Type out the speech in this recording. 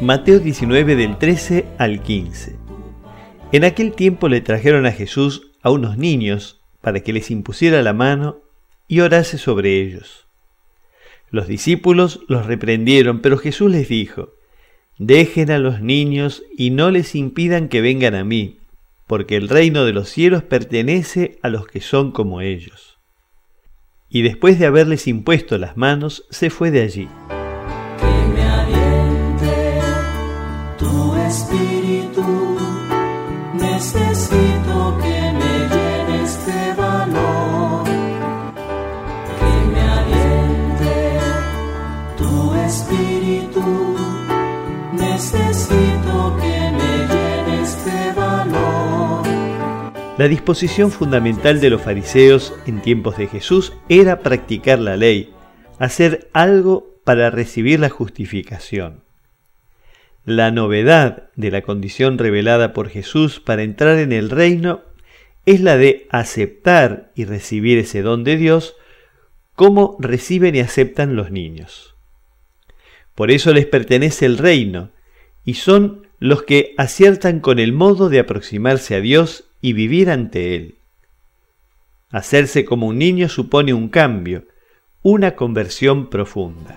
Mateo 19 del 13 al 15. En aquel tiempo le trajeron a Jesús a unos niños para que les impusiera la mano y orase sobre ellos. Los discípulos los reprendieron, pero Jesús les dijo, Dejen a los niños y no les impidan que vengan a mí, porque el reino de los cielos pertenece a los que son como ellos. Y después de haberles impuesto las manos, se fue de allí. Necesito que me de valor, que me tu espíritu, necesito que me de valor. La disposición fundamental de los fariseos en tiempos de Jesús era practicar la ley, hacer algo para recibir la justificación. La novedad de la condición revelada por Jesús para entrar en el reino es la de aceptar y recibir ese don de Dios como reciben y aceptan los niños. Por eso les pertenece el reino y son los que aciertan con el modo de aproximarse a Dios y vivir ante Él. Hacerse como un niño supone un cambio, una conversión profunda.